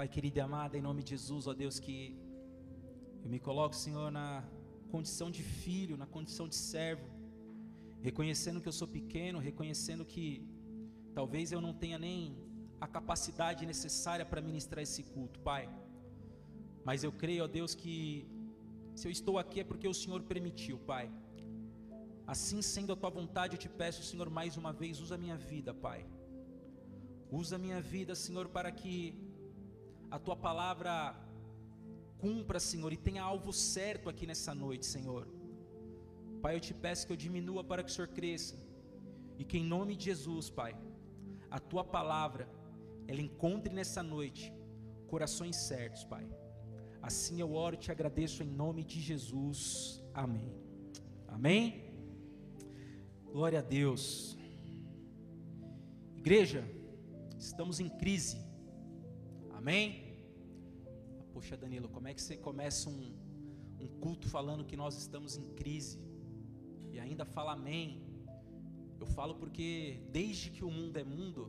Pai querido e amado, em nome de Jesus, ó Deus, que eu me coloco, Senhor, na condição de filho, na condição de servo, reconhecendo que eu sou pequeno, reconhecendo que talvez eu não tenha nem a capacidade necessária para ministrar esse culto, Pai. Mas eu creio, ó Deus, que se eu estou aqui é porque o Senhor permitiu, Pai. Assim sendo a tua vontade, eu te peço, Senhor, mais uma vez, usa a minha vida, Pai. Usa a minha vida, Senhor, para que a tua palavra cumpra, Senhor, e tenha alvo certo aqui nessa noite, Senhor. Pai, eu te peço que eu diminua para que o Senhor cresça. E que em nome de Jesus, Pai, a tua palavra ela encontre nessa noite corações certos, Pai. Assim eu oro e te agradeço em nome de Jesus. Amém. Amém. Glória a Deus. Igreja, estamos em crise. Amém? Poxa, Danilo, como é que você começa um, um culto falando que nós estamos em crise e ainda fala amém? Eu falo porque desde que o mundo é mundo,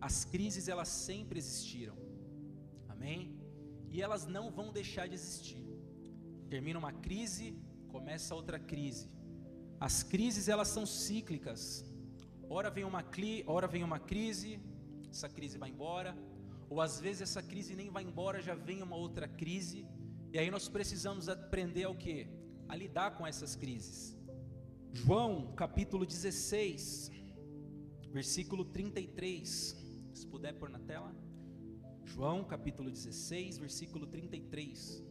as crises elas sempre existiram. Amém? E elas não vão deixar de existir. Termina uma crise, começa outra crise. As crises elas são cíclicas. Ora vem uma, ora vem uma crise, essa crise vai embora, ou às vezes essa crise nem vai embora, já vem uma outra crise, e aí nós precisamos aprender ao que? A lidar com essas crises. João capítulo 16, versículo 33. Se puder pôr na tela. João capítulo 16, versículo 33.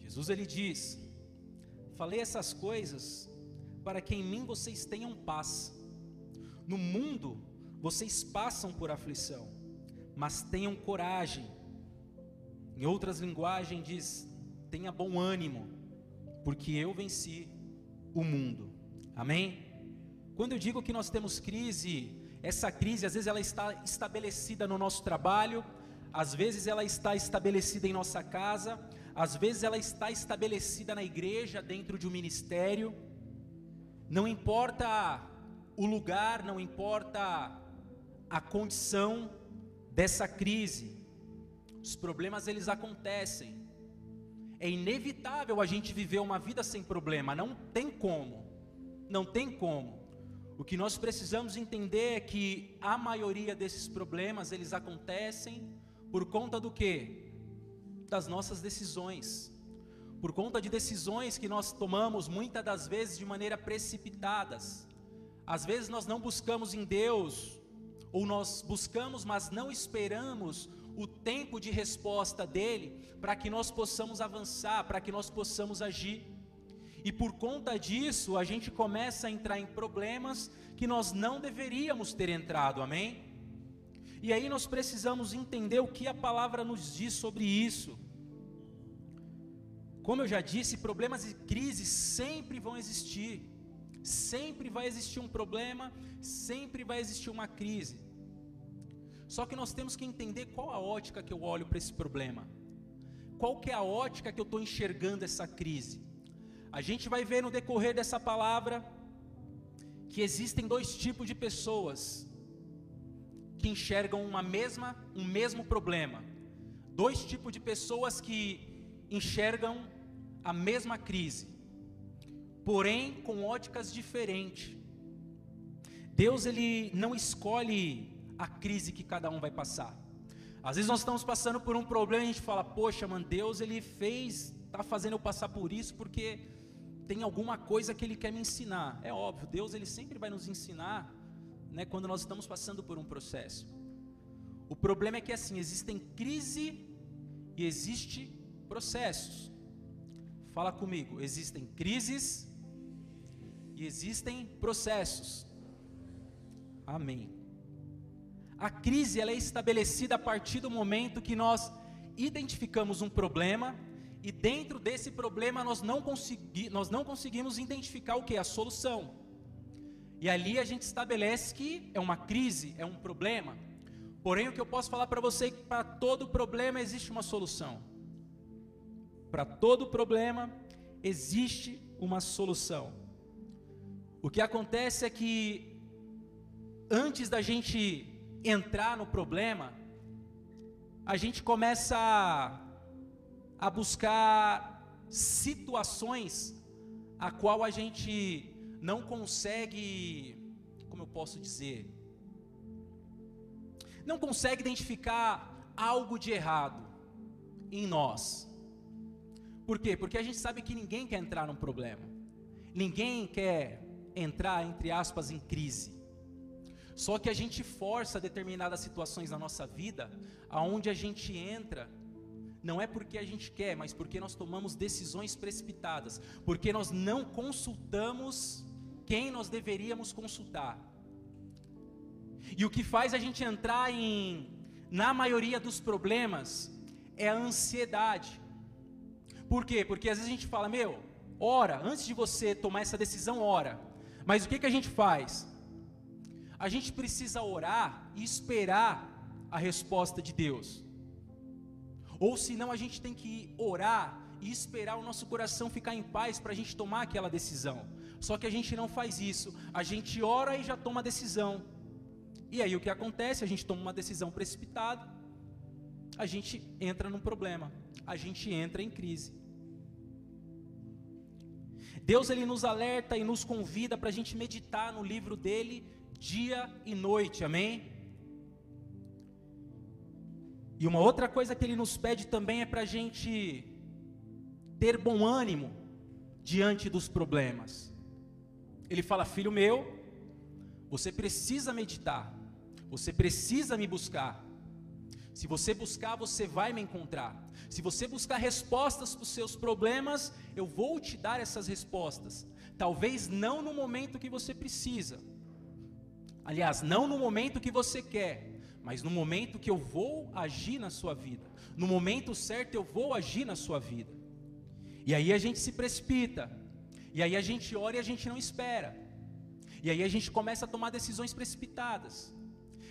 Jesus ele diz: Falei essas coisas para que em mim vocês tenham paz. No mundo vocês passam por aflição, mas tenham coragem. Em outras linguagens diz: tenha bom ânimo, porque eu venci o mundo. Amém? Quando eu digo que nós temos crise, essa crise às vezes ela está estabelecida no nosso trabalho, às vezes ela está estabelecida em nossa casa, às vezes ela está estabelecida na igreja, dentro de um ministério. Não importa o lugar, não importa a condição dessa crise. Os problemas eles acontecem. É inevitável a gente viver uma vida sem problema, não tem como. Não tem como. O que nós precisamos entender é que a maioria desses problemas eles acontecem por conta do que? Das nossas decisões. Por conta de decisões que nós tomamos muitas das vezes de maneira precipitadas. Às vezes nós não buscamos em Deus ou nós buscamos, mas não esperamos o tempo de resposta dele para que nós possamos avançar, para que nós possamos agir. E por conta disso, a gente começa a entrar em problemas que nós não deveríamos ter entrado, amém? E aí nós precisamos entender o que a palavra nos diz sobre isso. Como eu já disse, problemas e crises sempre vão existir. Sempre vai existir um problema, sempre vai existir uma crise. Só que nós temos que entender qual a ótica que eu olho para esse problema. Qual que é a ótica que eu estou enxergando essa crise? A gente vai ver no decorrer dessa palavra que existem dois tipos de pessoas que enxergam uma mesma, um mesmo problema. Dois tipos de pessoas que enxergam a mesma crise porém com óticas diferentes. Deus ele não escolhe a crise que cada um vai passar. Às vezes nós estamos passando por um problema e a gente fala: "Poxa, mano, Deus ele fez, tá fazendo eu passar por isso porque tem alguma coisa que ele quer me ensinar". É óbvio, Deus ele sempre vai nos ensinar, né, quando nós estamos passando por um processo. O problema é que assim, existem crise e existe processos. Fala comigo, existem crises e existem processos. Amém. A crise ela é estabelecida a partir do momento que nós identificamos um problema e dentro desse problema nós não, consegui, nós não conseguimos identificar o que? A solução. E ali a gente estabelece que é uma crise, é um problema. Porém, o que eu posso falar para você é que para todo problema existe uma solução. Para todo problema existe uma solução. O que acontece é que antes da gente entrar no problema, a gente começa a, buscar situações a qual a gente não consegue, como eu posso dizer, não consegue identificar algo de errado em nós. Por quê? Porque a gente sabe que ninguém quer entrar num problema. Ninguém quer entrar, entre aspas, em crise. Só que a gente força determinadas situações na nossa vida, aonde a gente entra, não é porque a gente quer, mas porque nós tomamos decisões precipitadas, porque nós não consultamos quem nós deveríamos consultar. E o que faz a gente entrar em, na maioria dos problemas, é a ansiedade. Por quê? Porque às vezes a gente fala, meu, ora, antes de você tomar essa decisão, ora. Mas o que, que a gente faz? A gente precisa orar e esperar a resposta de Deus. Ou senão a gente tem que orar e esperar o nosso coração ficar em paz para a gente tomar aquela decisão. Só que a gente não faz isso. A gente ora e já toma a decisão. E aí o que acontece? A gente toma uma decisão precipitada. A gente entra num problema. A gente entra em crise. Deus ele nos alerta e nos convida para a gente meditar no livro dele dia e noite, amém? E uma outra coisa que ele nos pede também é para a gente ter bom ânimo diante dos problemas. Ele fala: Filho meu, você precisa meditar, você precisa me buscar. Se você buscar, você vai me encontrar. Se você buscar respostas para os seus problemas, eu vou te dar essas respostas. Talvez não no momento que você precisa. Aliás, não no momento que você quer, mas no momento que eu vou agir na sua vida. No momento certo eu vou agir na sua vida. E aí a gente se precipita. E aí a gente ora e a gente não espera. E aí a gente começa a tomar decisões precipitadas.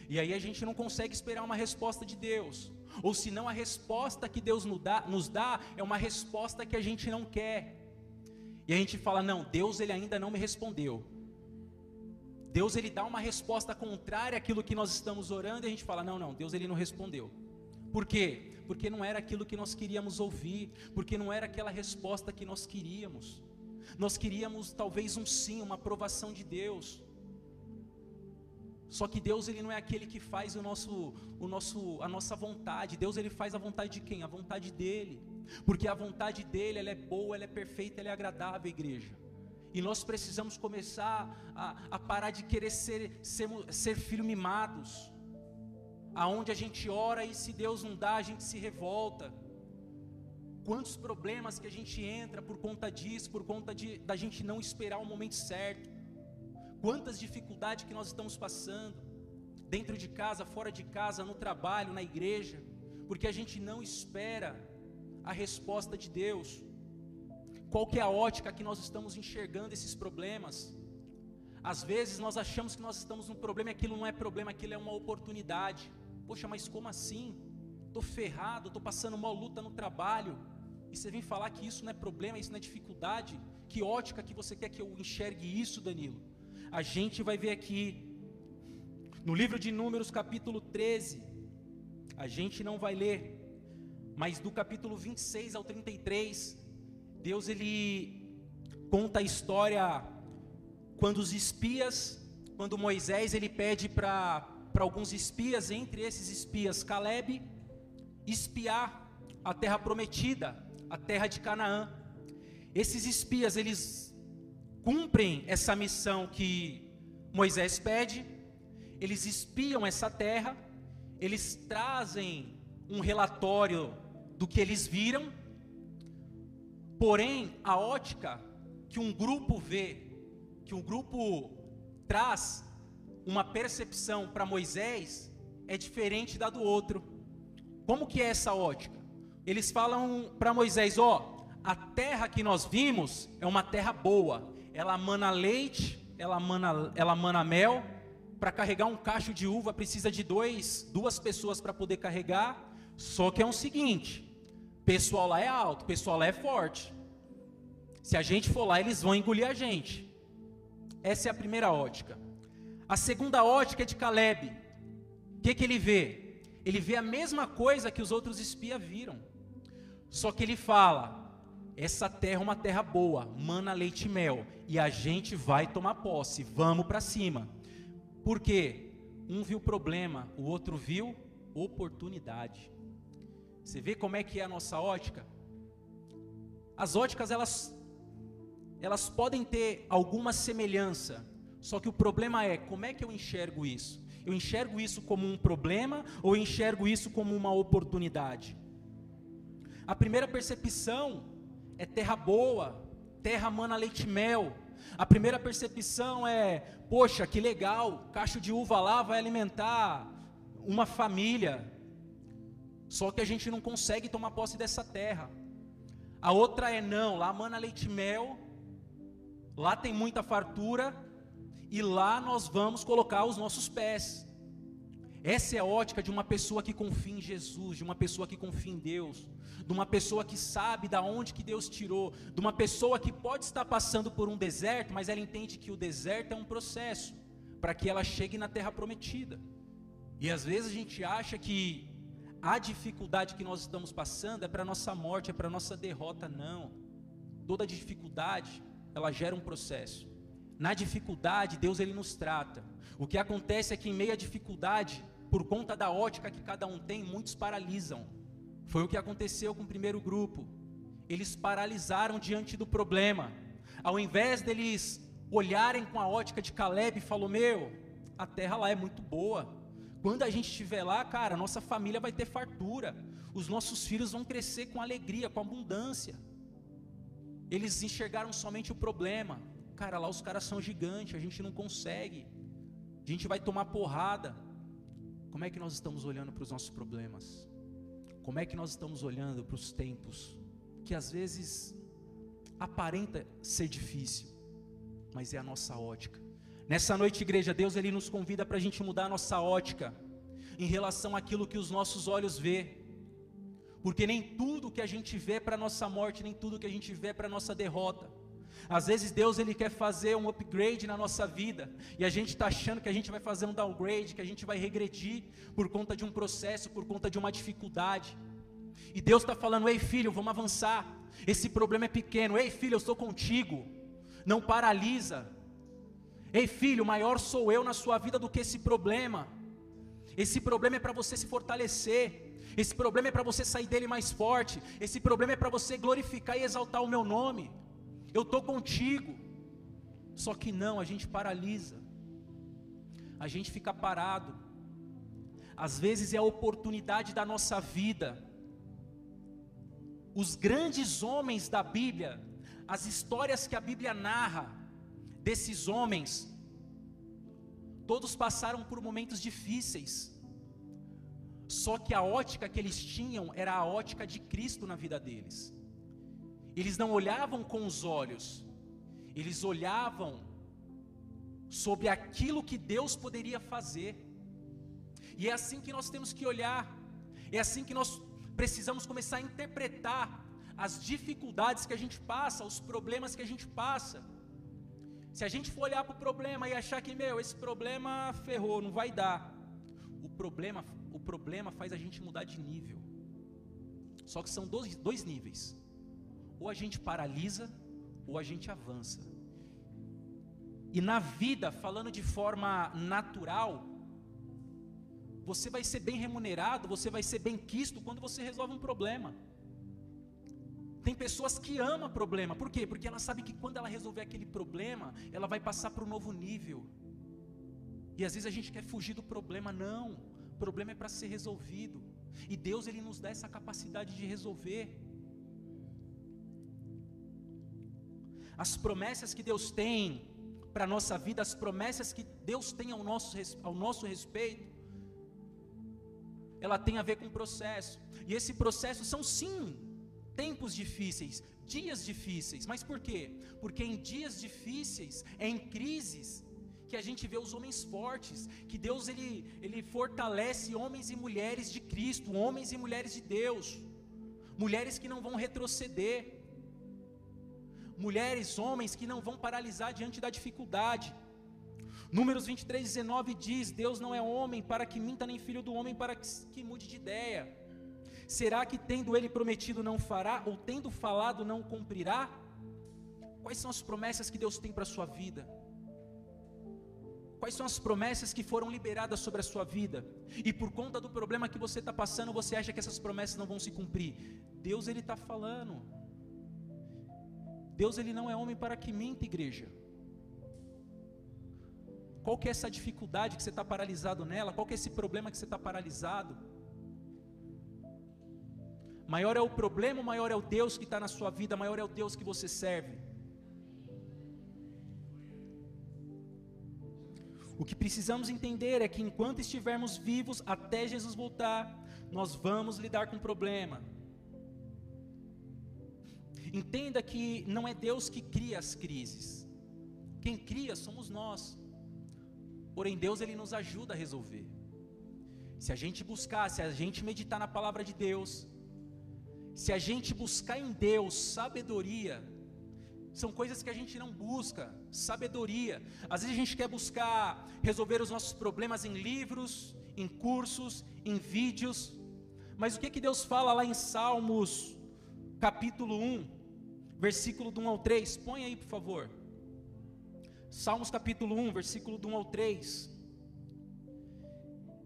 E aí a gente não consegue esperar uma resposta de Deus. Ou senão a resposta que Deus nos dá, nos dá é uma resposta que a gente não quer. E a gente fala: "Não, Deus ele ainda não me respondeu". Deus ele dá uma resposta contrária àquilo que nós estamos orando e a gente fala: "Não, não, Deus ele não respondeu". Por quê? Porque não era aquilo que nós queríamos ouvir, porque não era aquela resposta que nós queríamos. Nós queríamos talvez um sim, uma aprovação de Deus. Só que Deus ele não é aquele que faz o nosso, o nosso, a nossa vontade. Deus ele faz a vontade de quem? A vontade dele. Porque a vontade dele ela é boa, ela é perfeita, ela é agradável, igreja. E nós precisamos começar a, a parar de querer ser, ser, ser filho mimados. Aonde a gente ora e se Deus não dá, a gente se revolta. Quantos problemas que a gente entra por conta disso, por conta de, da gente não esperar o momento certo. Quantas dificuldades que nós estamos passando, dentro de casa, fora de casa, no trabalho, na igreja, porque a gente não espera a resposta de Deus. Qual que é a ótica que nós estamos enxergando esses problemas? Às vezes nós achamos que nós estamos num problema e aquilo não é problema, aquilo é uma oportunidade. Poxa, mas como assim? Estou ferrado, estou passando uma luta no trabalho. E você vem falar que isso não é problema, isso não é dificuldade. Que ótica que você quer que eu enxergue isso, Danilo? A gente vai ver aqui, no livro de Números, capítulo 13, a gente não vai ler, mas do capítulo 26 ao 33, Deus ele conta a história quando os espias, quando Moisés ele pede para alguns espias, entre esses espias Caleb, espiar a terra prometida, a terra de Canaã. Esses espias eles cumprem essa missão que Moisés pede, eles espiam essa terra, eles trazem um relatório do que eles viram Porém, a ótica que um grupo vê, que um grupo traz uma percepção para Moisés é diferente da do outro. Como que é essa ótica? Eles falam para Moisés, ó, a terra que nós vimos é uma terra boa. Ela mana leite, ela mana, ela mana mel. Para carregar um cacho de uva precisa de dois, duas pessoas para poder carregar. Só que é o um seguinte: pessoal lá é alto, pessoal lá é forte. Se a gente for lá, eles vão engolir a gente. Essa é a primeira ótica. A segunda ótica é de Caleb. O que, que ele vê? ele vê a mesma coisa que os outros espias viram. Só que ele fala: essa terra é uma terra boa, mana leite e mel, e a gente vai tomar posse, vamos para cima. Por quê? Um viu problema, o outro viu oportunidade. Você vê como é que é a nossa ótica? As óticas elas elas podem ter alguma semelhança, só que o problema é como é que eu enxergo isso? Eu enxergo isso como um problema ou eu enxergo isso como uma oportunidade? A primeira percepção é terra boa, terra mana leite mel. A primeira percepção é, poxa, que legal, cacho de uva lá vai alimentar uma família. Só que a gente não consegue tomar posse dessa terra. A outra é não, lá mana leite mel, lá tem muita fartura e lá nós vamos colocar os nossos pés. Essa é a ótica de uma pessoa que confia em Jesus, de uma pessoa que confia em Deus, de uma pessoa que sabe da onde que Deus tirou, de uma pessoa que pode estar passando por um deserto, mas ela entende que o deserto é um processo para que ela chegue na terra prometida. E às vezes a gente acha que a dificuldade que nós estamos passando é para nossa morte, é para nossa derrota, não. Toda dificuldade, ela gera um processo. Na dificuldade, Deus ele nos trata. O que acontece é que em meio à dificuldade, por conta da ótica que cada um tem, muitos paralisam. Foi o que aconteceu com o primeiro grupo. Eles paralisaram diante do problema. Ao invés deles olharem com a ótica de Caleb falou: "Meu, a terra lá é muito boa. Quando a gente estiver lá, cara, nossa família vai ter fartura. Os nossos filhos vão crescer com alegria, com abundância." Eles enxergaram somente o problema. Cara, lá os caras são gigantes, a gente não consegue. A gente vai tomar porrada. Como é que nós estamos olhando para os nossos problemas? Como é que nós estamos olhando para os tempos que às vezes aparenta ser difícil, mas é a nossa ótica. Nessa noite, igreja, Deus ele nos convida para a gente mudar a nossa ótica em relação àquilo que os nossos olhos vê. Porque nem tudo que a gente vê para a nossa morte, nem tudo que a gente vê para a nossa derrota. Às vezes Deus ele quer fazer um upgrade na nossa vida e a gente está achando que a gente vai fazer um downgrade, que a gente vai regredir por conta de um processo, por conta de uma dificuldade. E Deus está falando: ei filho, vamos avançar. Esse problema é pequeno. Ei filho, eu sou contigo. Não paralisa. Ei filho, maior sou eu na sua vida do que esse problema. Esse problema é para você se fortalecer. Esse problema é para você sair dele mais forte. Esse problema é para você glorificar e exaltar o meu nome. Eu estou contigo. Só que não, a gente paralisa. A gente fica parado. Às vezes é a oportunidade da nossa vida. Os grandes homens da Bíblia, as histórias que a Bíblia narra desses homens, todos passaram por momentos difíceis. Só que a ótica que eles tinham era a ótica de Cristo na vida deles. Eles não olhavam com os olhos, eles olhavam sobre aquilo que Deus poderia fazer. E é assim que nós temos que olhar, é assim que nós precisamos começar a interpretar as dificuldades que a gente passa, os problemas que a gente passa. Se a gente for olhar para o problema e achar que, meu, esse problema ferrou, não vai dar. O problema, o problema faz a gente mudar de nível. Só que são dois, dois níveis. Ou a gente paralisa, ou a gente avança. E na vida, falando de forma natural, você vai ser bem remunerado, você vai ser bem quisto quando você resolve um problema. Tem pessoas que amam problema, por quê? Porque ela sabe que quando ela resolver aquele problema, ela vai passar para um novo nível. E às vezes a gente quer fugir do problema, não. O problema é para ser resolvido. E Deus ele nos dá essa capacidade de resolver. As promessas que Deus tem para a nossa vida, as promessas que Deus tem ao nosso, ao nosso respeito, ela tem a ver com processo. E esse processo são sim tempos difíceis, dias difíceis. Mas por quê? Porque em dias difíceis, é em crises que a gente vê os homens fortes, que Deus ele, ele fortalece homens e mulheres de Cristo, homens e mulheres de Deus, mulheres que não vão retroceder mulheres, homens que não vão paralisar diante da dificuldade. Números 23, 19 diz: Deus não é homem para que minta, nem filho do homem para que, que mude de ideia. Será que tendo ele prometido não fará, ou tendo falado não cumprirá? Quais são as promessas que Deus tem para a sua vida? Quais são as promessas que foram liberadas sobre a sua vida? E por conta do problema que você está passando, você acha que essas promessas não vão se cumprir? Deus ele está falando. Deus ele não é homem para que minta, igreja. Qual que é essa dificuldade que você está paralisado nela? Qual que é esse problema que você está paralisado? Maior é o problema, maior é o Deus que está na sua vida, maior é o Deus que você serve. O que precisamos entender é que enquanto estivermos vivos até Jesus voltar, nós vamos lidar com o problema. Entenda que não é Deus que cria as crises. Quem cria somos nós. Porém, Deus ele nos ajuda a resolver. Se a gente buscar, se a gente meditar na palavra de Deus, se a gente buscar em Deus sabedoria, são coisas que a gente não busca, sabedoria. Às vezes a gente quer buscar resolver os nossos problemas em livros, em cursos, em vídeos. Mas o que que Deus fala lá em Salmos, capítulo 1, versículo do 1 ao 3? Põe aí, por favor. Salmos capítulo 1, versículo do 1 ao 3.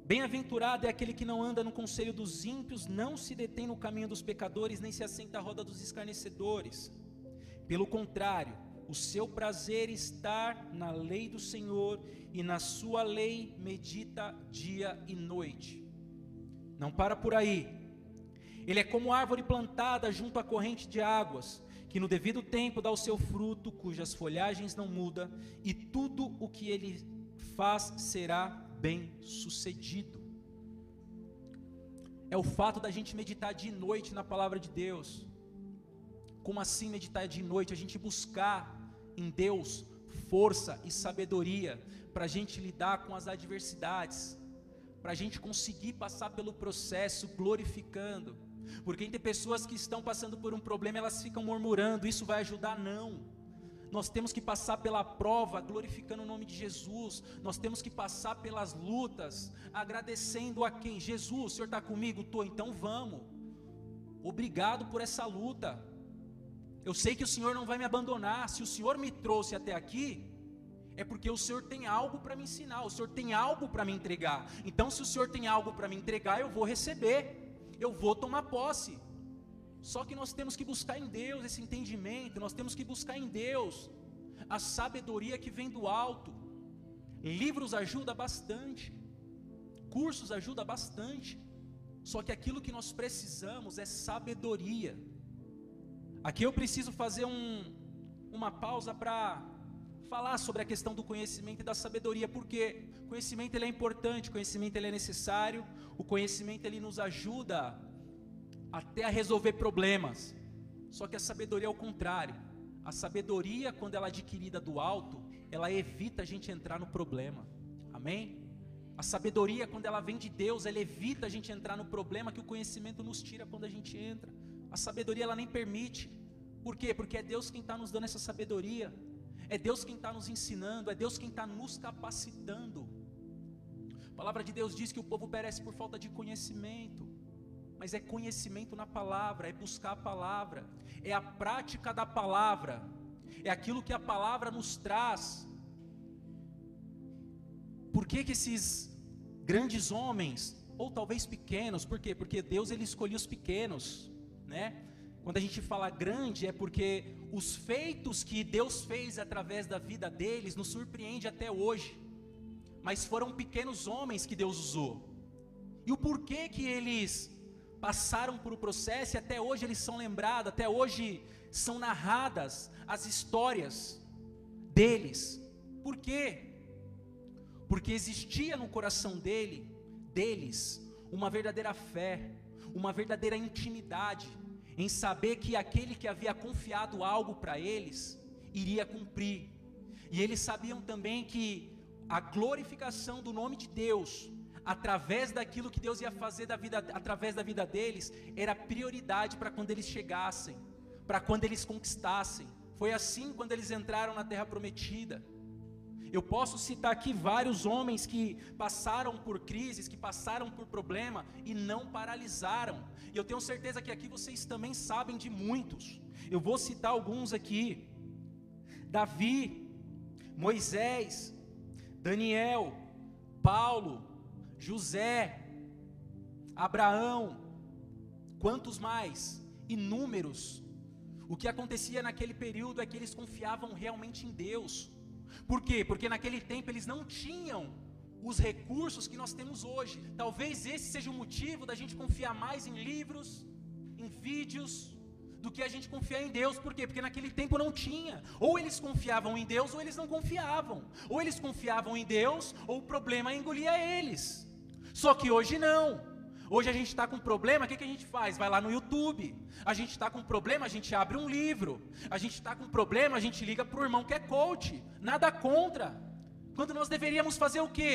Bem-aventurado é aquele que não anda no conselho dos ímpios, não se detém no caminho dos pecadores, nem se assenta à roda dos escarnecedores. Pelo contrário, o seu prazer está na lei do Senhor, e na sua lei medita dia e noite. Não para por aí. Ele é como árvore plantada junto à corrente de águas, que no devido tempo dá o seu fruto, cujas folhagens não mudam, e tudo o que ele faz será bem sucedido. É o fato da gente meditar de noite na palavra de Deus. Como assim meditar de noite? A gente buscar em Deus força e sabedoria para a gente lidar com as adversidades, para a gente conseguir passar pelo processo glorificando porque tem pessoas que estão passando por um problema, elas ficam murmurando, isso vai ajudar? Não. Nós temos que passar pela prova, glorificando o nome de Jesus. Nós temos que passar pelas lutas, agradecendo a quem? Jesus, o Senhor está comigo? Estou, então vamos. Obrigado por essa luta. Eu sei que o Senhor não vai me abandonar. Se o Senhor me trouxe até aqui, é porque o Senhor tem algo para me ensinar, o Senhor tem algo para me entregar. Então, se o Senhor tem algo para me entregar, eu vou receber eu vou tomar posse. Só que nós temos que buscar em Deus esse entendimento, nós temos que buscar em Deus a sabedoria que vem do alto. Livros ajuda bastante, cursos ajuda bastante. Só que aquilo que nós precisamos é sabedoria. Aqui eu preciso fazer um, uma pausa para falar sobre a questão do conhecimento e da sabedoria, porque conhecimento ele é importante, conhecimento ele é necessário, o conhecimento ele nos ajuda até a resolver problemas. Só que a sabedoria é o contrário. A sabedoria, quando ela é adquirida do alto, ela evita a gente entrar no problema. Amém? A sabedoria, quando ela vem de Deus, ela evita a gente entrar no problema que o conhecimento nos tira quando a gente entra. A sabedoria, ela nem permite. Por quê? Porque é Deus quem está nos dando essa sabedoria. É Deus quem está nos ensinando. É Deus quem está nos capacitando. A palavra de Deus diz que o povo perece por falta de conhecimento. Mas é conhecimento na palavra, é buscar a palavra, é a prática da palavra, é aquilo que a palavra nos traz. Por que, que esses grandes homens, ou talvez pequenos, por quê? Porque Deus ele escolheu os pequenos, né? Quando a gente fala grande é porque os feitos que Deus fez através da vida deles nos surpreende até hoje mas foram pequenos homens que Deus usou. E o porquê que eles passaram por o processo e até hoje eles são lembrados, até hoje são narradas as histórias deles. Por quê? Porque existia no coração dele, deles, uma verdadeira fé, uma verdadeira intimidade em saber que aquele que havia confiado algo para eles iria cumprir. E eles sabiam também que a glorificação do nome de Deus, através daquilo que Deus ia fazer da vida, através da vida deles, era prioridade para quando eles chegassem, para quando eles conquistassem. Foi assim quando eles entraram na terra prometida. Eu posso citar aqui vários homens que passaram por crises, que passaram por problema e não paralisaram. E eu tenho certeza que aqui vocês também sabem de muitos. Eu vou citar alguns aqui: Davi, Moisés, Daniel, Paulo, José, Abraão, quantos mais? Inúmeros. O que acontecia naquele período é que eles confiavam realmente em Deus. Por quê? Porque naquele tempo eles não tinham os recursos que nós temos hoje. Talvez esse seja o motivo da gente confiar mais em livros, em vídeos, do que a gente confiar em Deus. Por quê? Porque naquele tempo não tinha. Ou eles confiavam em Deus ou eles não confiavam. Ou eles confiavam em Deus ou o problema engolia eles. Só que hoje não. Hoje a gente está com problema, o que, que a gente faz? Vai lá no YouTube. A gente está com problema, a gente abre um livro. A gente está com problema, a gente liga para o irmão que é coach. Nada contra. Quando nós deveríamos fazer o quê?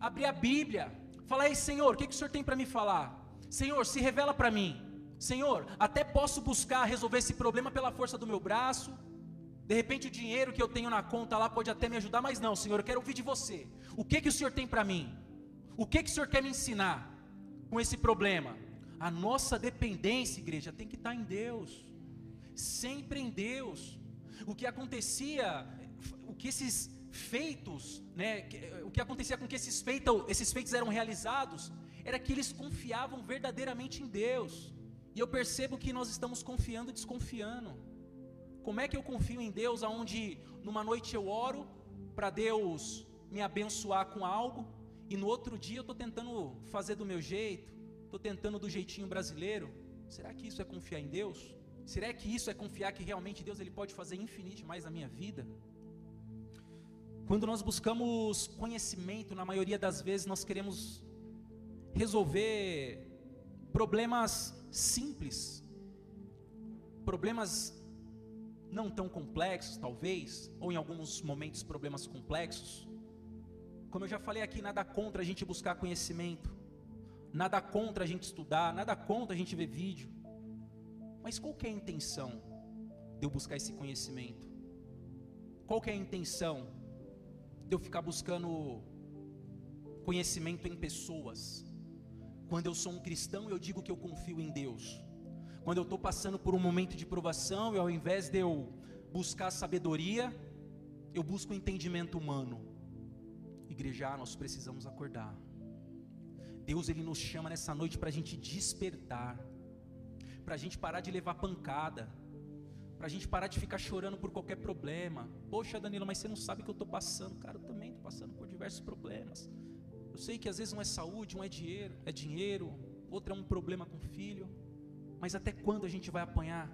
Abrir a Bíblia. Falar, ei Senhor, o que, que o Senhor tem para me falar? Senhor, se revela para mim. Senhor, até posso buscar resolver esse problema pela força do meu braço. De repente o dinheiro que eu tenho na conta lá pode até me ajudar, mas não, Senhor, eu quero ouvir de você. O que que o Senhor tem para mim? O que que o Senhor quer me ensinar? Com esse problema? A nossa dependência, igreja, tem que estar em Deus, sempre em Deus. O que acontecia, o que esses feitos, né, o que acontecia com que esses feitos, esses feitos eram realizados, era que eles confiavam verdadeiramente em Deus. E eu percebo que nós estamos confiando e desconfiando. Como é que eu confio em Deus aonde numa noite eu oro para Deus me abençoar com algo, e no outro dia eu estou tentando fazer do meu jeito, estou tentando do jeitinho brasileiro. Será que isso é confiar em Deus? Será que isso é confiar que realmente Deus ele pode fazer infinito mais na minha vida? Quando nós buscamos conhecimento, na maioria das vezes nós queremos resolver problemas simples, problemas não tão complexos, talvez, ou em alguns momentos problemas complexos. Como eu já falei aqui, nada contra a gente buscar conhecimento, nada contra a gente estudar, nada contra a gente ver vídeo. Mas qual é a intenção de eu buscar esse conhecimento? Qual é a intenção de eu ficar buscando conhecimento em pessoas? Quando eu sou um cristão, eu digo que eu confio em Deus. Quando eu estou passando por um momento de provação, e ao invés de eu buscar sabedoria, eu busco entendimento humano. Igreja, nós precisamos acordar. Deus ele nos chama nessa noite para a gente despertar, para a gente parar de levar pancada, para a gente parar de ficar chorando por qualquer problema. Poxa, Danilo, mas você não sabe o que eu estou passando, cara. Eu também estou passando por diversos problemas. Eu sei que às vezes um é saúde, um é dinheiro, é dinheiro, outro é um problema com filho. Mas até quando a gente vai apanhar?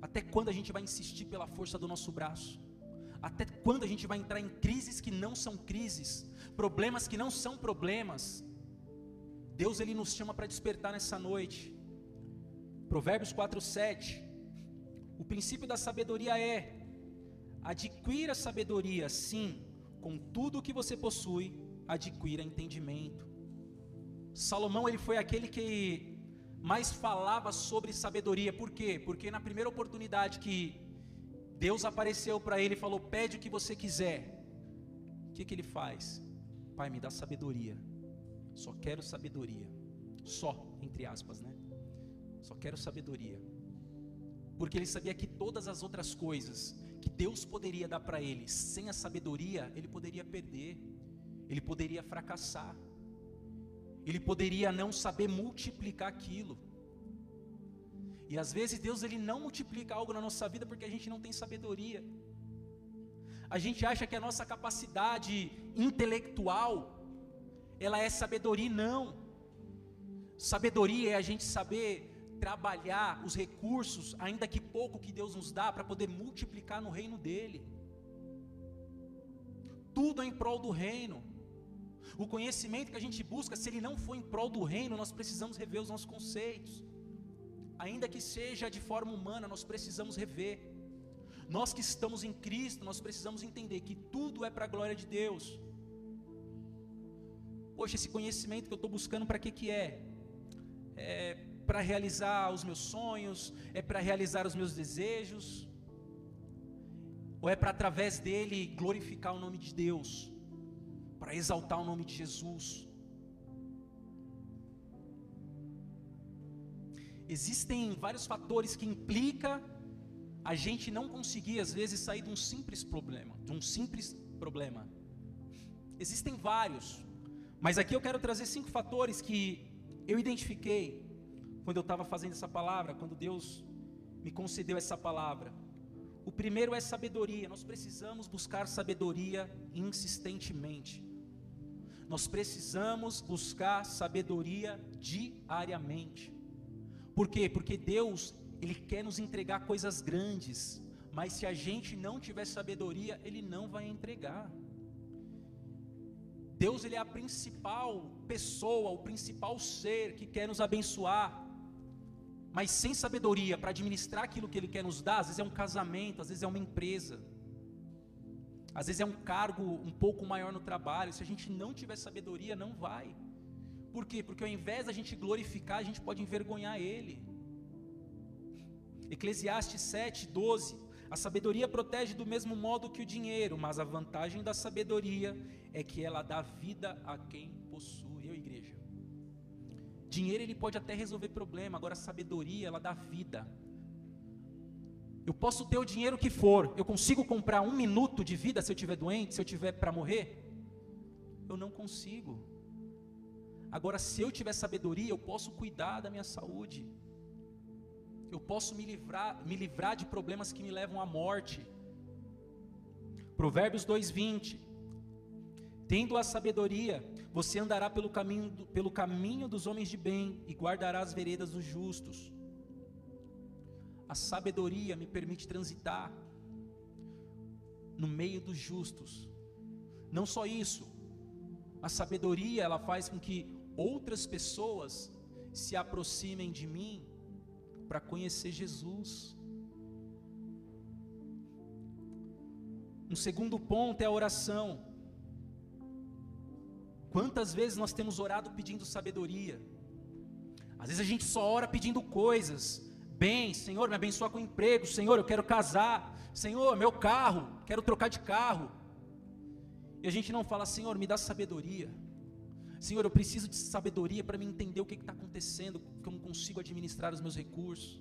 Até quando a gente vai insistir pela força do nosso braço? Até quando a gente vai entrar em crises que não são crises, problemas que não são problemas? Deus ele nos chama para despertar nessa noite. Provérbios 4:7. O princípio da sabedoria é: adquira sabedoria, sim, com tudo o que você possui, adquira entendimento. Salomão ele foi aquele que mais falava sobre sabedoria. Por quê? Porque na primeira oportunidade que Deus apareceu para ele e falou: Pede o que você quiser. O que, que ele faz? Pai, me dá sabedoria. Só quero sabedoria. Só, entre aspas, né? Só quero sabedoria. Porque ele sabia que todas as outras coisas que Deus poderia dar para ele, sem a sabedoria, ele poderia perder, ele poderia fracassar, ele poderia não saber multiplicar aquilo. E às vezes Deus ele não multiplica algo na nossa vida porque a gente não tem sabedoria. A gente acha que a nossa capacidade intelectual ela é sabedoria, não. Sabedoria é a gente saber trabalhar os recursos, ainda que pouco que Deus nos dá, para poder multiplicar no reino dele. Tudo é em prol do reino. O conhecimento que a gente busca, se ele não for em prol do reino, nós precisamos rever os nossos conceitos ainda que seja de forma humana, nós precisamos rever. Nós que estamos em Cristo, nós precisamos entender que tudo é para a glória de Deus. Poxa, esse conhecimento que eu estou buscando, para que que é? É para realizar os meus sonhos? É para realizar os meus desejos? Ou é para através dele glorificar o nome de Deus? Para exaltar o nome de Jesus? Existem vários fatores que implicam a gente não conseguir às vezes sair de um simples problema, de um simples problema. Existem vários, mas aqui eu quero trazer cinco fatores que eu identifiquei quando eu estava fazendo essa palavra, quando Deus me concedeu essa palavra. O primeiro é sabedoria. Nós precisamos buscar sabedoria insistentemente. Nós precisamos buscar sabedoria diariamente. Por quê? Porque Deus, Ele quer nos entregar coisas grandes, mas se a gente não tiver sabedoria, Ele não vai entregar. Deus, Ele é a principal pessoa, o principal ser que quer nos abençoar, mas sem sabedoria para administrar aquilo que Ele quer nos dar, às vezes é um casamento, às vezes é uma empresa, às vezes é um cargo um pouco maior no trabalho. Se a gente não tiver sabedoria, não vai. Por quê? Porque ao invés da gente glorificar, a gente pode envergonhar Ele. Eclesiastes 7, 12. A sabedoria protege do mesmo modo que o dinheiro, mas a vantagem da sabedoria é que ela dá vida a quem possui. Eu, igreja. Dinheiro ele pode até resolver problema, agora a sabedoria ela dá vida. Eu posso ter o dinheiro que for, eu consigo comprar um minuto de vida se eu estiver doente, se eu tiver para morrer? Eu não consigo. Agora, se eu tiver sabedoria, eu posso cuidar da minha saúde. Eu posso me livrar, me livrar de problemas que me levam à morte. Provérbios 2:20. Tendo a sabedoria, você andará pelo caminho, pelo caminho dos homens de bem e guardará as veredas dos justos. A sabedoria me permite transitar no meio dos justos. Não só isso, a sabedoria ela faz com que outras pessoas se aproximem de mim para conhecer Jesus. Um segundo ponto é a oração. Quantas vezes nós temos orado pedindo sabedoria? Às vezes a gente só ora pedindo coisas. Bem, Senhor, me abençoa com emprego. Senhor, eu quero casar. Senhor, meu carro, quero trocar de carro. E a gente não fala, Senhor, me dá sabedoria. Senhor, eu preciso de sabedoria para me entender o que está acontecendo, não consigo administrar os meus recursos.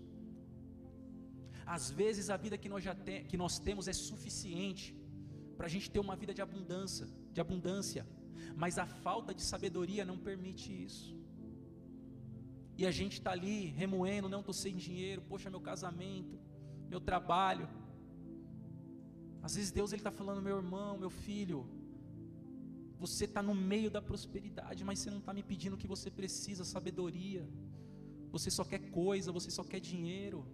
Às vezes a vida que nós, já tem, que nós temos é suficiente para a gente ter uma vida de abundância, de abundância, mas a falta de sabedoria não permite isso. E a gente está ali remoendo, não estou sem dinheiro, poxa, meu casamento, meu trabalho. Às vezes Deus ele está falando, meu irmão, meu filho, você está no meio da prosperidade, mas você não está me pedindo o que você precisa, sabedoria. Você só quer coisa, você só quer dinheiro,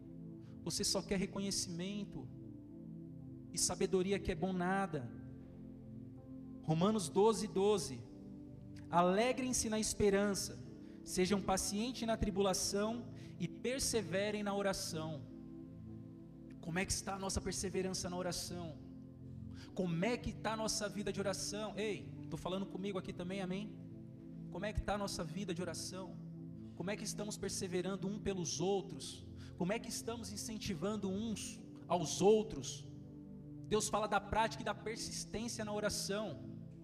você só quer reconhecimento. E sabedoria que é bom nada. Romanos 12, 12. Alegrem-se na esperança, sejam pacientes na tribulação e perseverem na oração. Como é que está a nossa perseverança na oração? Como é que está a nossa vida de oração? Ei, Estou falando comigo aqui também, amém? Como é que está a nossa vida de oração? Como é que estamos perseverando um pelos outros? Como é que estamos incentivando uns aos outros? Deus fala da prática e da persistência na oração.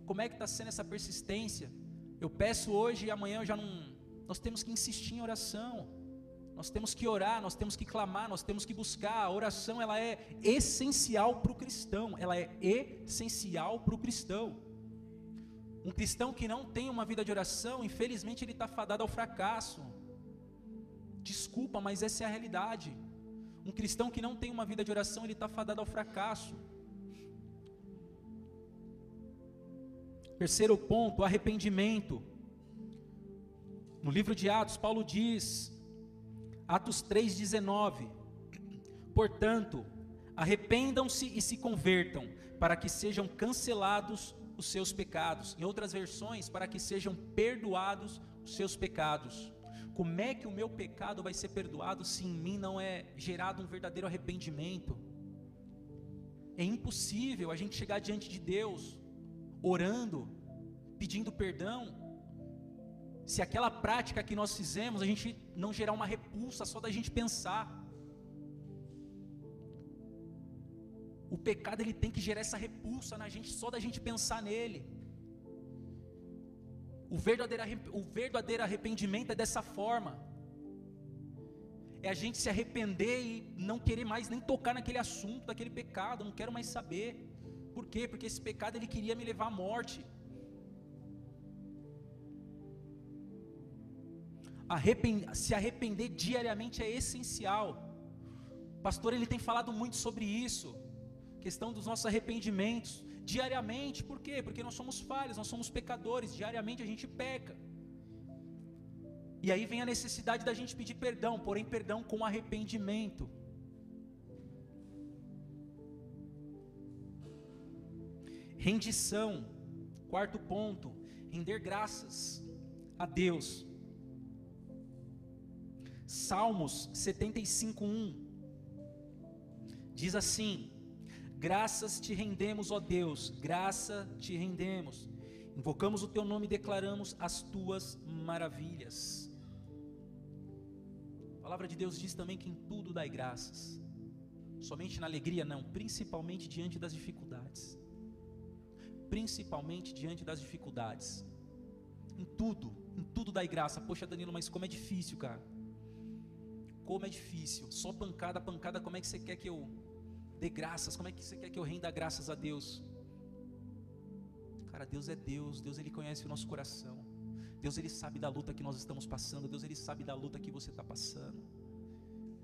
Como é que está sendo essa persistência? Eu peço hoje e amanhã eu já não. Nós temos que insistir em oração. Nós temos que orar, nós temos que clamar, nós temos que buscar. A oração ela é essencial para o cristão. Ela é essencial para o cristão. Um cristão que não tem uma vida de oração, infelizmente ele está fadado ao fracasso. Desculpa, mas essa é a realidade. Um cristão que não tem uma vida de oração, ele está fadado ao fracasso. Terceiro ponto, arrependimento. No livro de Atos, Paulo diz, Atos 3,19: Portanto, arrependam-se e se convertam, para que sejam cancelados os seus pecados. Em outras versões, para que sejam perdoados os seus pecados. Como é que o meu pecado vai ser perdoado se em mim não é gerado um verdadeiro arrependimento? É impossível a gente chegar diante de Deus, orando, pedindo perdão, se aquela prática que nós fizemos, a gente não gerar uma repulsa só da gente pensar. O pecado ele tem que gerar essa repulsa na gente só da gente pensar nele. O verdadeiro, o verdadeiro arrependimento é dessa forma. É a gente se arrepender e não querer mais nem tocar naquele assunto, daquele pecado, não quero mais saber. Por quê? Porque esse pecado ele queria me levar à morte. Arrepend, se arrepender diariamente é essencial. O pastor ele tem falado muito sobre isso, questão dos nossos arrependimentos diariamente. Por quê? Porque nós somos falhos, nós somos pecadores. Diariamente a gente peca. E aí vem a necessidade da gente pedir perdão, porém perdão com arrependimento. Rendição, quarto ponto, render graças a Deus. Salmos 75:1 diz assim: Graças te rendemos, ó Deus, graça te rendemos. Invocamos o teu nome e declaramos as tuas maravilhas. A palavra de Deus diz também que em tudo dai graças. Somente na alegria não, principalmente diante das dificuldades. Principalmente diante das dificuldades. Em tudo, em tudo dai graça. Poxa, Danilo, mas como é difícil, cara. Como é difícil. Só pancada, pancada, como é que você quer que eu dê graças? Como é que você quer que eu renda graças a Deus? Cara, Deus é Deus, Deus ele conhece o nosso coração. Deus ele sabe da luta que nós estamos passando, Deus ele sabe da luta que você está passando.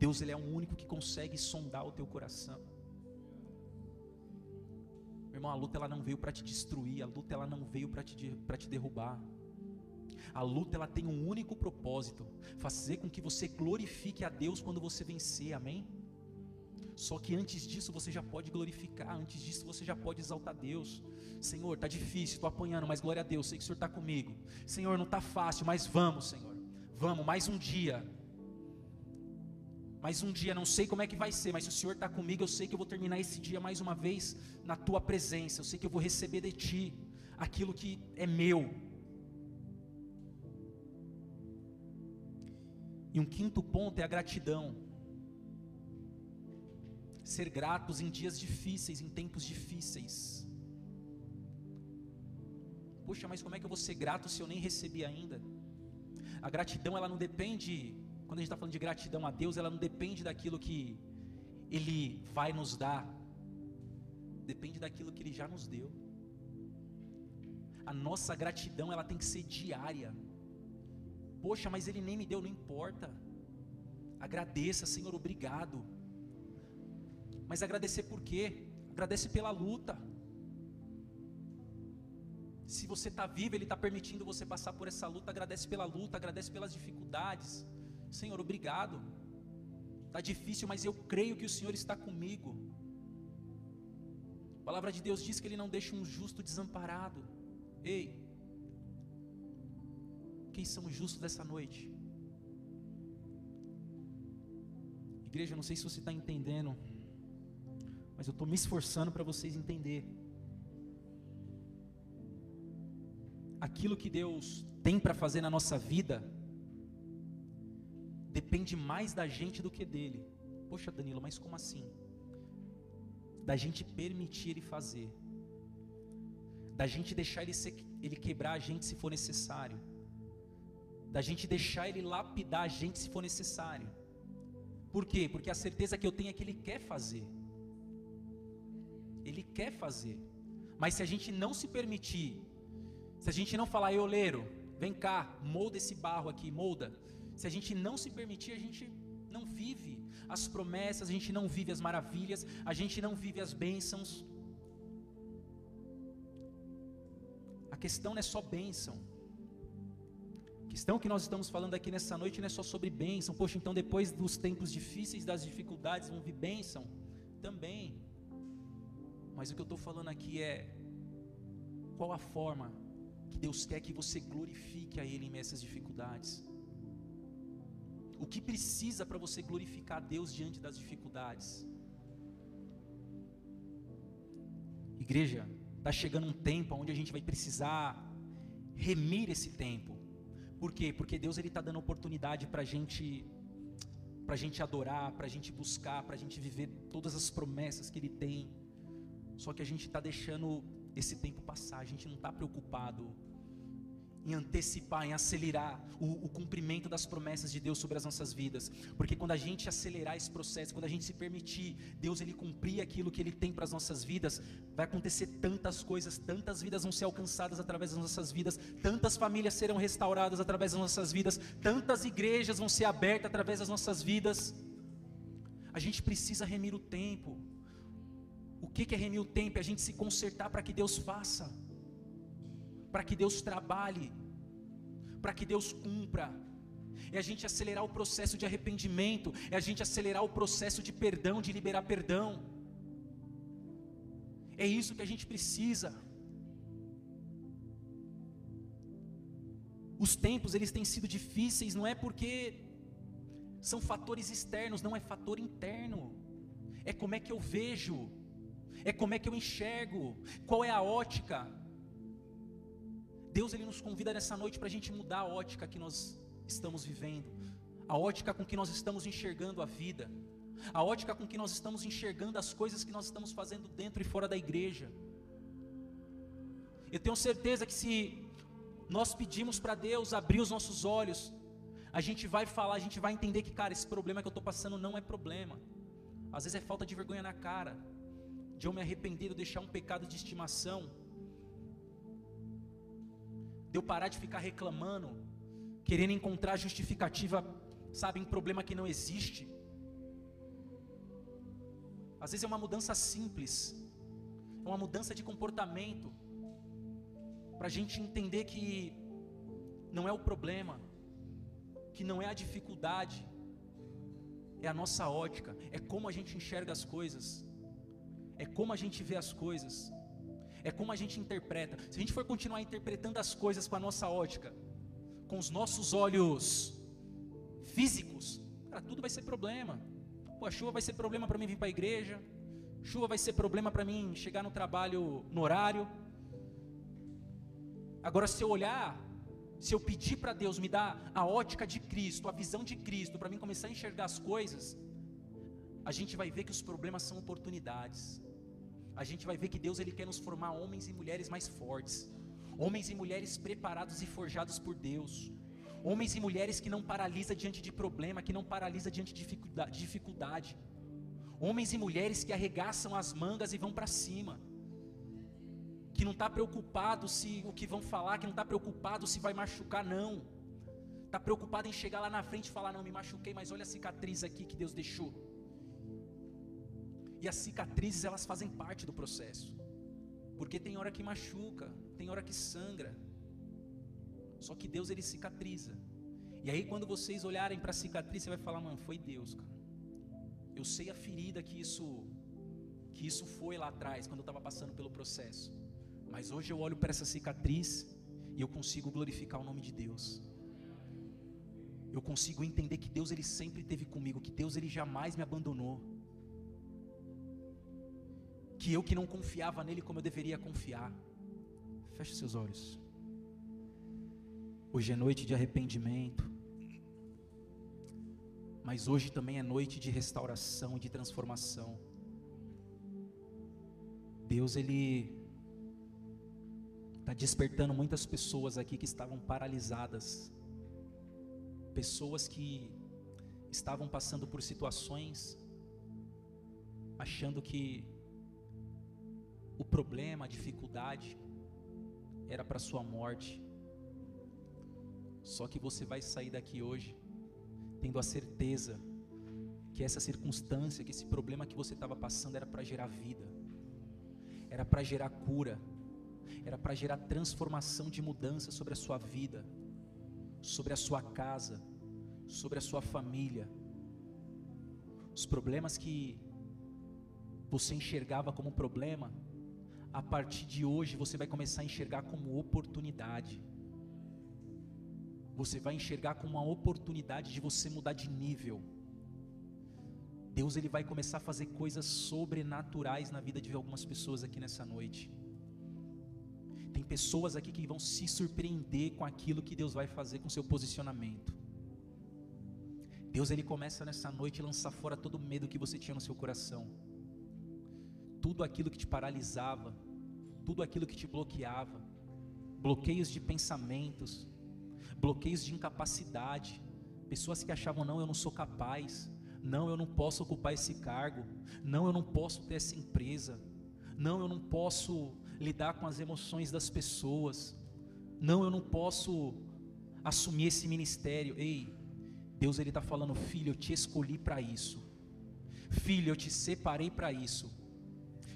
Deus ele é o único que consegue sondar o teu coração. Meu irmão, a luta ela não veio para te destruir, a luta ela não veio para te, te derrubar. A luta ela tem um único propósito: fazer com que você glorifique a Deus quando você vencer, amém? Só que antes disso você já pode glorificar, antes disso você já pode exaltar Deus. Senhor, está difícil, estou apanhando, mas glória a Deus, sei que o Senhor está comigo. Senhor, não está fácil, mas vamos, Senhor. Vamos, mais um dia. Mais um dia, não sei como é que vai ser, mas se o Senhor está comigo, eu sei que eu vou terminar esse dia mais uma vez na tua presença. Eu sei que eu vou receber de ti aquilo que é meu. E um quinto ponto é a gratidão. Ser gratos em dias difíceis, em tempos difíceis. Poxa, mas como é que eu vou ser grato se eu nem recebi ainda? A gratidão, ela não depende, quando a gente está falando de gratidão a Deus, ela não depende daquilo que Ele vai nos dar, depende daquilo que Ele já nos deu. A nossa gratidão, ela tem que ser diária. Poxa, mas Ele nem me deu, não importa. Agradeça, Senhor, obrigado. Mas agradecer por quê? Agradece pela luta. Se você está vivo, Ele está permitindo você passar por essa luta. Agradece pela luta, agradece pelas dificuldades. Senhor, obrigado. Está difícil, mas eu creio que o Senhor está comigo. A palavra de Deus diz que Ele não deixa um justo desamparado. Ei, quem são os justos dessa noite? Igreja, não sei se você está entendendo mas eu estou me esforçando para vocês entenderem. Aquilo que Deus tem para fazer na nossa vida depende mais da gente do que dele. Poxa, Danilo, mas como assim? Da gente permitir ele fazer, da gente deixar ele, ser, ele quebrar a gente se for necessário, da gente deixar ele lapidar a gente se for necessário. Por quê? Porque a certeza que eu tenho é que ele quer fazer. Ele quer fazer. Mas se a gente não se permitir, se a gente não falar, oleiro, vem cá, molda esse barro aqui, molda. Se a gente não se permitir, a gente não vive as promessas, a gente não vive as maravilhas, a gente não vive as bênçãos. A questão não é só bênção. A questão que nós estamos falando aqui nessa noite não é só sobre bênção. Poxa, então depois dos tempos difíceis, das dificuldades, vão vir bênção? Também. Mas o que eu estou falando aqui é qual a forma que Deus quer que você glorifique a Ele em essas dificuldades. O que precisa para você glorificar a Deus diante das dificuldades? Igreja, está chegando um tempo onde a gente vai precisar remir esse tempo. Por quê? Porque Deus ele está dando oportunidade para gente, para gente adorar, para a gente buscar, para a gente viver todas as promessas que Ele tem Só que a gente está deixando esse tempo passar, a gente não está preocupado em antecipar, em acelerar o, o, cumprimento das promessas de Deus sobre as nossas vidas. Porque quando a gente acelerar esse processo, quando a gente se permitir Deus ele cumprir aquilo que ele tem para as nossas vidas, vai acontecer tantas coisas, tantas vidas vão ser alcançadas através das nossas vidas, tantas famílias serão restauradas através das nossas vidas, tantas igrejas vão ser abertas através das nossas vidas. A gente precisa remir o tempo. O que é remir o tempo? É a gente se consertar para que Deus faça para que Deus trabalhe, para que Deus cumpra. É a gente acelerar o processo de arrependimento, é a gente acelerar o processo de perdão, de liberar perdão. É isso que a gente precisa. Os tempos eles têm sido difíceis, não é porque são fatores externos, não é fator interno. É como é que eu vejo, é como é que eu enxergo, qual é a ótica. Deus ele nos convida nessa noite para a gente mudar a ótica que nós estamos vivendo, a ótica com que nós estamos enxergando a vida, a ótica com que nós estamos enxergando as coisas que nós estamos fazendo dentro e fora da igreja. Eu tenho certeza que se nós pedimos para Deus abrir os nossos olhos, a gente vai falar, a gente vai entender que, cara, esse problema que eu estou passando não é problema. Às vezes é falta de vergonha na cara, de eu me arrepender, de deixar um pecado de estimação de eu parar de ficar reclamando, querendo encontrar justificativa, sabe, em problema que não existe. Às vezes é uma mudança simples, é uma mudança de comportamento, para a gente entender que não é o problema, que não é a dificuldade, é a nossa ótica, é como a gente enxerga as coisas, é como a gente vê as coisas é como a gente interpreta. Se a gente for continuar interpretando as coisas com a nossa ótica, com os nossos olhos físicos, cara, tudo vai ser problema. Pô, a chuva vai ser problema para mim vir para a igreja, chuva vai ser problema para mim chegar no trabalho no horário. Agora, se eu olhar, se eu pedir para Deus me dar a ótica de Cristo, a visão de Cristo, para mim começar a enxergar as coisas, a gente vai ver que os problemas são oportunidades. A gente vai ver que Deus ele quer nos formar homens e mulheres mais fortes, homens e mulheres preparados e forjados por Deus, homens e mulheres que não paralisa diante de problema, que não paralisa diante de dificuldade, homens e mulheres que arregaçam as mangas e vão para cima, que não está preocupado se o que vão falar, que não está preocupado se vai machucar, não, está preocupado em chegar lá na frente e falar: não, me machuquei, mas olha a cicatriz aqui que Deus deixou. E as cicatrizes elas fazem parte do processo. Porque tem hora que machuca, tem hora que sangra. Só que Deus ele cicatriza. E aí quando vocês olharem para a cicatriz, você vai falar, mano, foi Deus, cara. Eu sei a ferida que isso que isso foi lá atrás, quando eu estava passando pelo processo. Mas hoje eu olho para essa cicatriz e eu consigo glorificar o nome de Deus. Eu consigo entender que Deus ele sempre esteve comigo, que Deus ele jamais me abandonou que eu que não confiava nele como eu deveria confiar. Feche seus olhos. Hoje é noite de arrependimento, mas hoje também é noite de restauração e de transformação. Deus, Ele está despertando muitas pessoas aqui que estavam paralisadas, pessoas que estavam passando por situações, achando que o problema, a dificuldade era para sua morte. Só que você vai sair daqui hoje tendo a certeza que essa circunstância, que esse problema que você estava passando era para gerar vida, era para gerar cura, era para gerar transformação de mudança sobre a sua vida, sobre a sua casa, sobre a sua família. Os problemas que você enxergava como problema, a partir de hoje você vai começar a enxergar como oportunidade. Você vai enxergar como uma oportunidade de você mudar de nível. Deus ele vai começar a fazer coisas sobrenaturais na vida de algumas pessoas aqui nessa noite. Tem pessoas aqui que vão se surpreender com aquilo que Deus vai fazer com seu posicionamento. Deus ele começa nessa noite a lançar fora todo o medo que você tinha no seu coração tudo aquilo que te paralisava, tudo aquilo que te bloqueava, bloqueios de pensamentos, bloqueios de incapacidade, pessoas que achavam não, eu não sou capaz, não, eu não posso ocupar esse cargo, não, eu não posso ter essa empresa, não, eu não posso lidar com as emoções das pessoas, não, eu não posso assumir esse ministério. Ei, Deus ele está falando, filho, eu te escolhi para isso, filho, eu te separei para isso,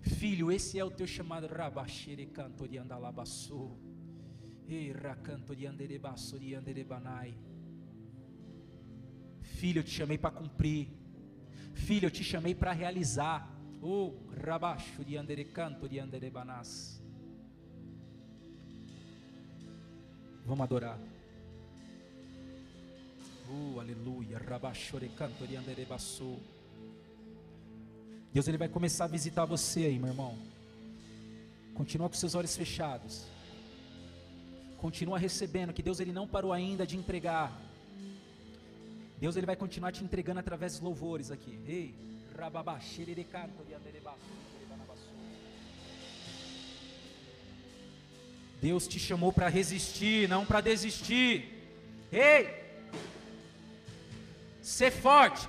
filho, esse é o teu chamado, Rabaxere cantoriandalabassou. Filho, eu te chamei para cumprir. Filho, eu te chamei para realizar. Oh, rabacho de canto de andere banas. Vamos adorar. Oh, aleluia. Rabacho de canto de andere basso. Deus ele vai começar a visitar você aí, meu irmão. Continua com seus olhos fechados. Continua recebendo, que Deus ele não parou ainda de entregar. Deus ele vai continuar te entregando através dos louvores aqui. Ei, rababá, Deus te chamou para resistir, não para desistir. Ei! Ser forte.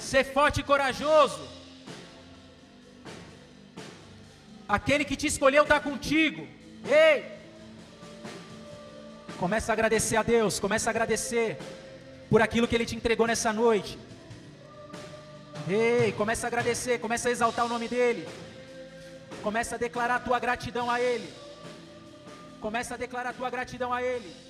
Ser forte e corajoso. Aquele que te escolheu está contigo. Ei! Começa a agradecer a Deus, começa a agradecer por aquilo que Ele te entregou nessa noite. Ei, começa a agradecer, começa a exaltar o nome dEle. Começa a declarar a tua gratidão a Ele. Começa a declarar a tua gratidão a Ele.